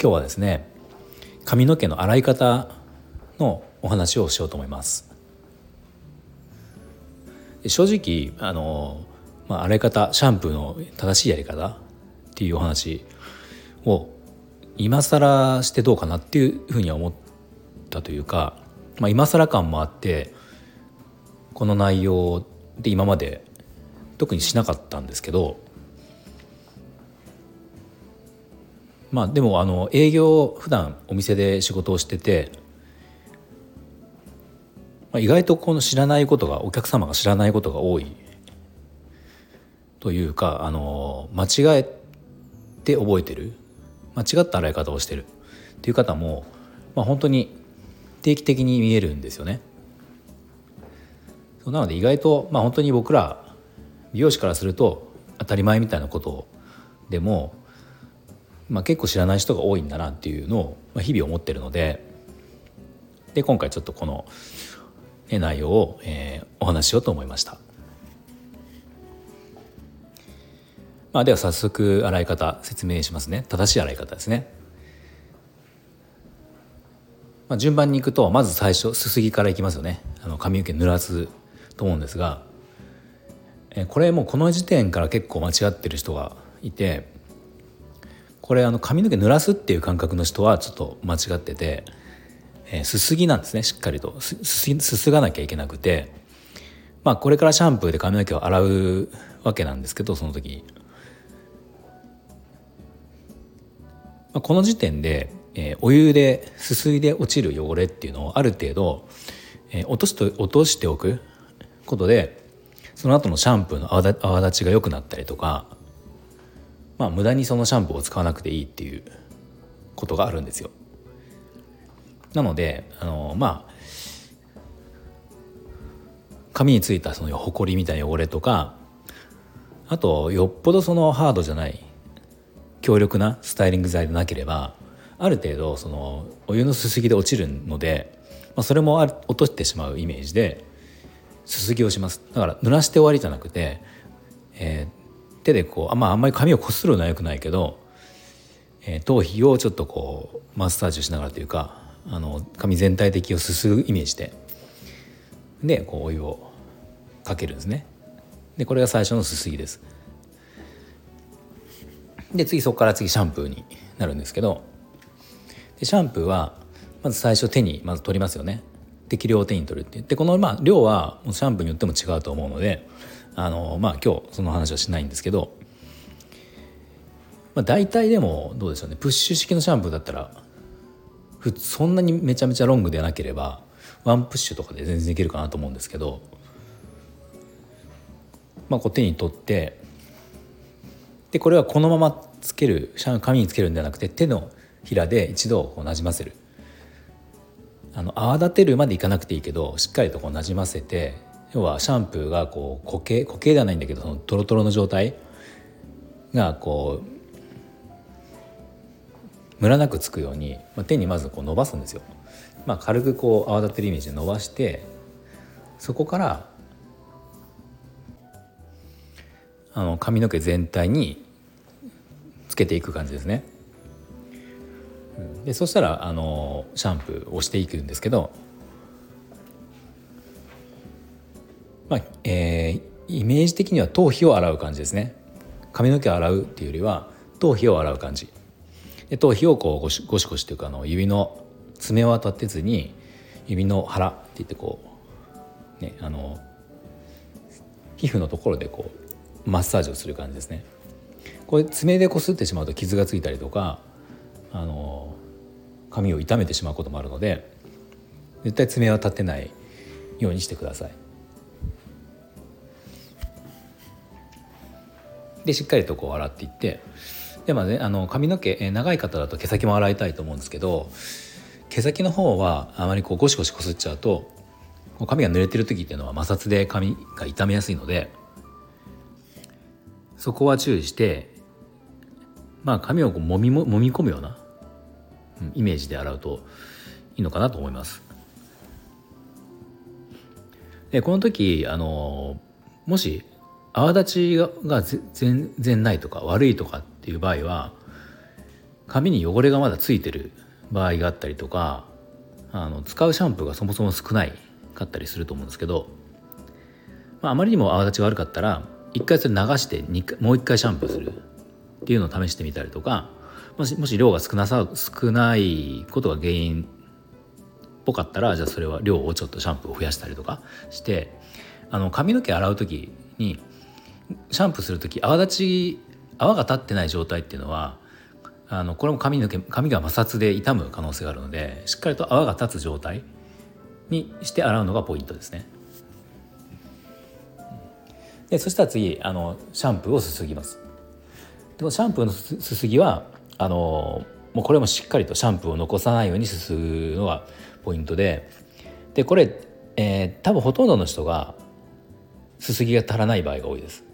今日はですね髪の毛の洗い方のお話をしようと思います。正直あの、まあ、洗い方シャンプーの正しいやり方っていうお話を今更してどうかなっていうふうには思ったというか、まあ、今更感もあってこの内容で今まで特にしなかったんですけどまあでもあの営業普段お店で仕事をしてて、まあ、意外とこの知らないことがお客様が知らないことが多い。というかあの間違えて覚えてる。間違った洗い方をしてる。っていう方も、まあ、本当に定期的に見えるんですよね。なので意外と、まあ、本当に僕ら美容師からすると当たり前みたいなことでも、まあ、結構知らない人が多いんだなっていうのを日々思ってるのでで今回ちょっとこの、ね、内容を、えー、お話ししようと思いました。まあ、では早速洗い方説明しますね正しい洗い方ですね。まあ、順番にいくとまず最初すすぎからいきますよねあの髪の毛濡らすと思うんですがこれもうこの時点から結構間違ってる人がいてこれあの髪の毛濡らすっていう感覚の人はちょっと間違ってて、えー、すすぎなんですねしっかりと。すすすがなきゃいけなくて。まあこれからシャンプーで髪の毛を洗うわけなんですけどその時、まあ、この時点で、えー、お湯ですすいで落ちる汚れっていうのをある程度、えー、落としと落としておくことでその後のシャンプーの泡立ちが良くなったりとかまあ無駄にそのシャンプーを使わなくていいっていうことがあるんですよ。なのであのまあ髪についたそのほこりみたいな汚れとかあとよっぽどそのハードじゃない強力なスタイリング剤でなければある程度そのお湯のすすぎで落ちるので、まあ、それも落としてしまうイメージですすぎをしますだから濡らして終わりじゃなくて、えー、手でこうあ,、まあ、あんまり髪をこするのはよくないけど、えー、頭皮をちょっとこうマッサージをしながらというかあの髪全体的をすすぐイメージででこうお湯をかけるんですね。でこれが最初のすすぎです。で次そこから次シャンプーになるんですけどでシャンプーはまず最初手にまず取りますよね。適量を手に取るって言ってこのまあ量はシャンプーによっても違うと思うのであのまあ今日その話はしないんですけど、まあ、大体でもどうでしょうね。プッシュ式のシャンプーだったらそんなにめちゃめちゃロングでなければワンプッシュとかで全然いけるかなと思うんですけど、まあ、こう手に取ってでこれはこのままつける紙につけるんではなくて手のひらで一度こうなじませる。あの泡立てるまでいかなくていいけどしっかりとこうなじませて要はシャンプーがこう固形固形ではないんだけどそのトロトロの状態がこうムラなくつくように、まあ、手にまずこう伸ばすんですよ。まあ、軽くこう泡立てるイメージで伸ばしてそこからあの髪の毛全体につけていく感じですね。でそしたらあのシャンプーをしていくんですけど、まあえー、イメージ的には頭皮を洗う感じですね。髪の毛を洗うっていうよりは頭皮を洗う感じ。で頭皮をこうゴシゴシゴシというかあの指の爪を当たってずに指の腹って言ってこう、ね、あの皮膚のところでこうマッサージをする感じですね。これ爪でこすってしまうと傷がついたりとかあの髪を傷めてしまうこともあるので絶対爪は立てないようにしてください。でしっかりとこう洗っていってでまあねあの髪の毛、長い方だと毛先も洗いたいと思うんですけど毛先の方はあまりこうゴシゴシこすっちゃうと髪が濡れてる時っていうのは摩擦で髪が傷みやすいのでそこは注意してまあ髪をこうもみも揉み込むようなイメージで洗うといいのかなと思います。でこの時あのもし泡立ちが全然ないとか悪いとかっていう場合は髪に汚れがまだついてる場合があったりとかあの使うシャンプーがそもそも少ないかったりすると思うんですけど、まあ、まりにも泡立ち悪かったら一回それ流してもう一回シャンプーするっていうのを試してみたりとかもしもし量が少なさ少ないことが原因っぽかったらじゃあそれは量をちょっとシャンプーを増やしたりとかしてあの髪の毛洗う時にシャンプーする時泡立ち泡が立ってない状態っていうのはあのこれも髪の毛髪が摩擦で傷む可能性があるのでしっかりと泡が立つ状態にして洗うのがポイントですね。でそしたら次あのシャンプーをすすぎます。でもシャンプーのすすぎはあのもうこれもしっかりとシャンプーを残さないようにすすぐのがポイントででこれ、えー、多分ほとんどの人がすすぎが足らない場合が多いです。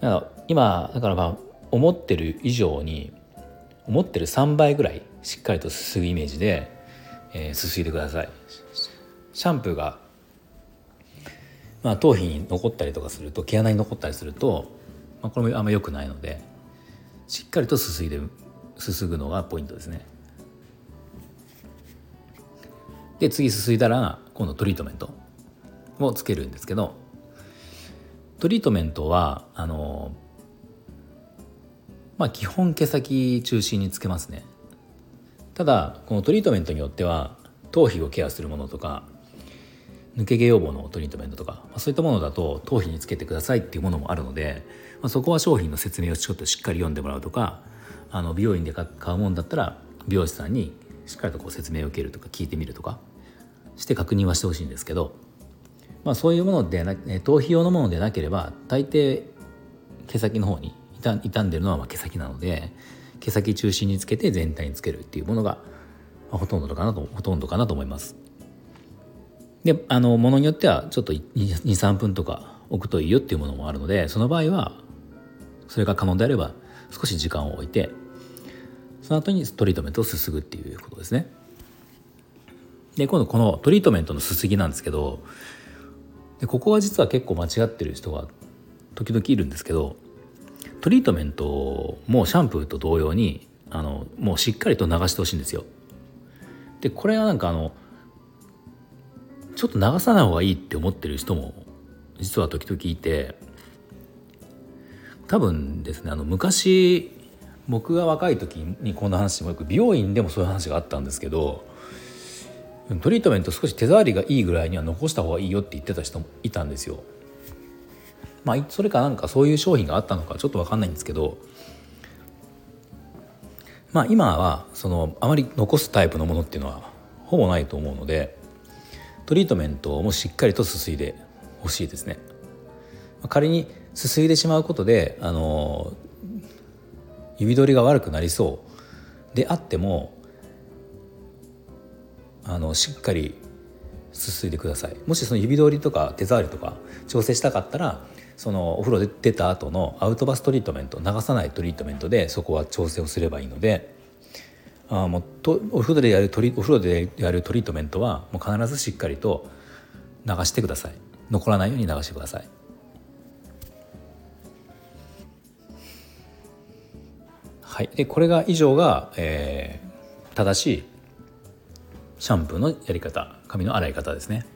だから今だからまあ思ってる以上に思ってる3倍ぐらいしっかりとすすぐイメージで、えー、すすいでください。シャンプーが、まあ、頭皮に残ったりとかすると毛穴に残ったりすると、まあ、これもあんま良くないのでしっかりとすすいですすぐのがポイントですね。で次すすいだら今度トリートメントをつけるんですけどトリートメントはあのまあ基本毛先中心につけますね。ただこのトリートメントによっては頭皮をケアするものとか抜け毛予防のトリートメントとか、まあ、そういったものだと頭皮につけてくださいっていうものもあるので、まあ、そこは商品の説明をちょっとしっかり読んでもらうとかあの美容院で買うもんだったら美容師さんにしっかりとこう説明を受けるとか聞いてみるとかして確認はしてほしいんですけど、まあ、そういうものでな頭皮用のものでなければ大抵毛先の方に傷んでるのはま毛先なので毛先中心につけて全体につけるっていうものが、まあ、ほとんどかなとほとんどかなと思います。であのものによってはちょっと23分とか置くといいよっていうものもあるのでその場合はそれが可能であれば少し時間を置いてその後にトリートメントをすすぐっていうことですね。で今度このトリートメントのすすぎなんですけどでここは実は結構間違ってる人が時々いるんですけどトリートメントもシャンプーと同様にあのもうしっかりと流してほしいんですよ。でこれはなんかあのちょっと流さない方がいいって思ってる人も実は時々いて多分ですねあの昔僕が若い時にこんな話もよく美容院でもそういう話があったんですけどトリートメント少し手触りがいいぐらいには残した方がいいよって言ってた人もいたんですよ。まあそれかなんかそういう商品があったのかちょっと分かんないんですけどまあ今はそのあまり残すタイプのものっていうのはほぼないと思うのでトリートメントもしっかりとすすいでほしいですね。仮にすすいでしまうことであの指取りが悪くなりそうであってもあのしっかりすすいでください。もしその指通りとか手触りとか調整したかったらそのお風呂で出た後のアウトバストリートメント流さないトリートメントでそこは調整をすればいいのであもうとお風呂でやるトリお風呂でやるトリートメントはもう必ずしっかりと流してください。残らないように流してください。はい。でこれが以上が、えー、正しいシャンプーのやり方髪の洗い方ですね。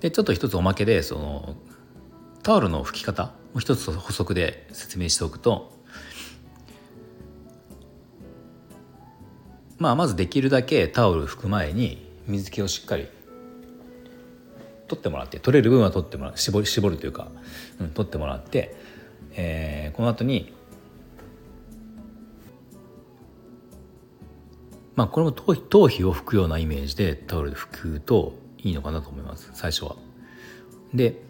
でちょっと一つおまけでそのタオルの拭き方も一つ補足で説明しておくとまあまずできるだけタオル拭く前に水気をしっかり取ってもらって取れる分は取ってもらう絞る絞るというか、うん、取ってもらって、えー、この後にまあこれも頭皮頭皮を拭くようなイメージでタオルで拭くといいのかなと思います最初は。で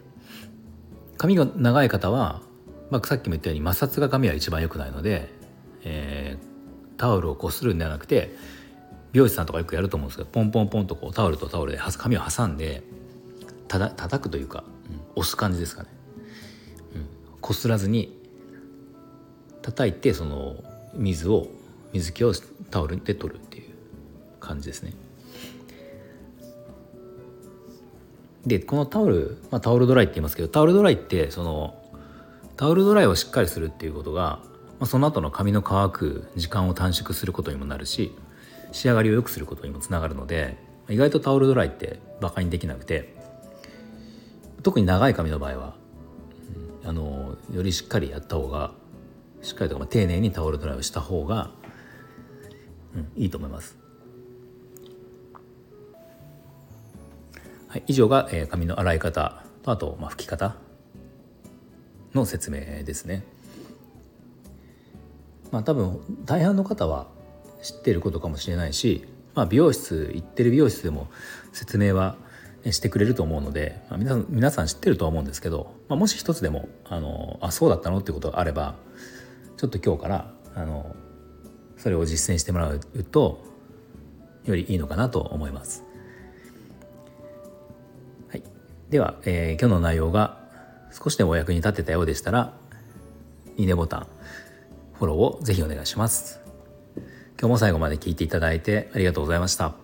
髪が長い方はまあ、さっきも言ったように摩擦が髪は一番良くないので、えー、タオルをこするんではなくて美容師さんとかよくやると思うんですけどポンポンポンとこうタオルとタオルで髪を挟んでただ叩くというか、うん、押す感じですかね、うん、こすらずに叩いてその水を水気をタオルで取るっていう感じですね。でこのタオル、まあ、タオルドライって言いますけどタオルドライってそのタオルドライをしっかりするっていうことが、まあ、その後の髪の乾く時間を短縮することにもなるし仕上がりを良くすることにもつながるので意外とタオルドライってバカにできなくて特に長い髪の場合は、あのよりしっかりやった方がしっかりとか丁寧にタオルドライをした方が、うん、いいと思います。はい、以上が、えー、髪の洗い方とあと、まあ、拭き方の説明ですね。まあ多分大半の方は知っていることかもしれないし、まあ、美容室行ってる美容室でも説明はしてくれると思うので、まあ、皆さん皆さん知ってるとは思うんですけど、まあ、もし一つでもあのあそうだったのってことがあればちょっと今日からあのそれを実践してもらうとよりいいのかなと思います。はい。では、えー、今日の内容が少しでもお役に立てたようでしたらいいねボタンフォローをぜひお願いします。今日も最後まで聞いていただいてありがとうございました。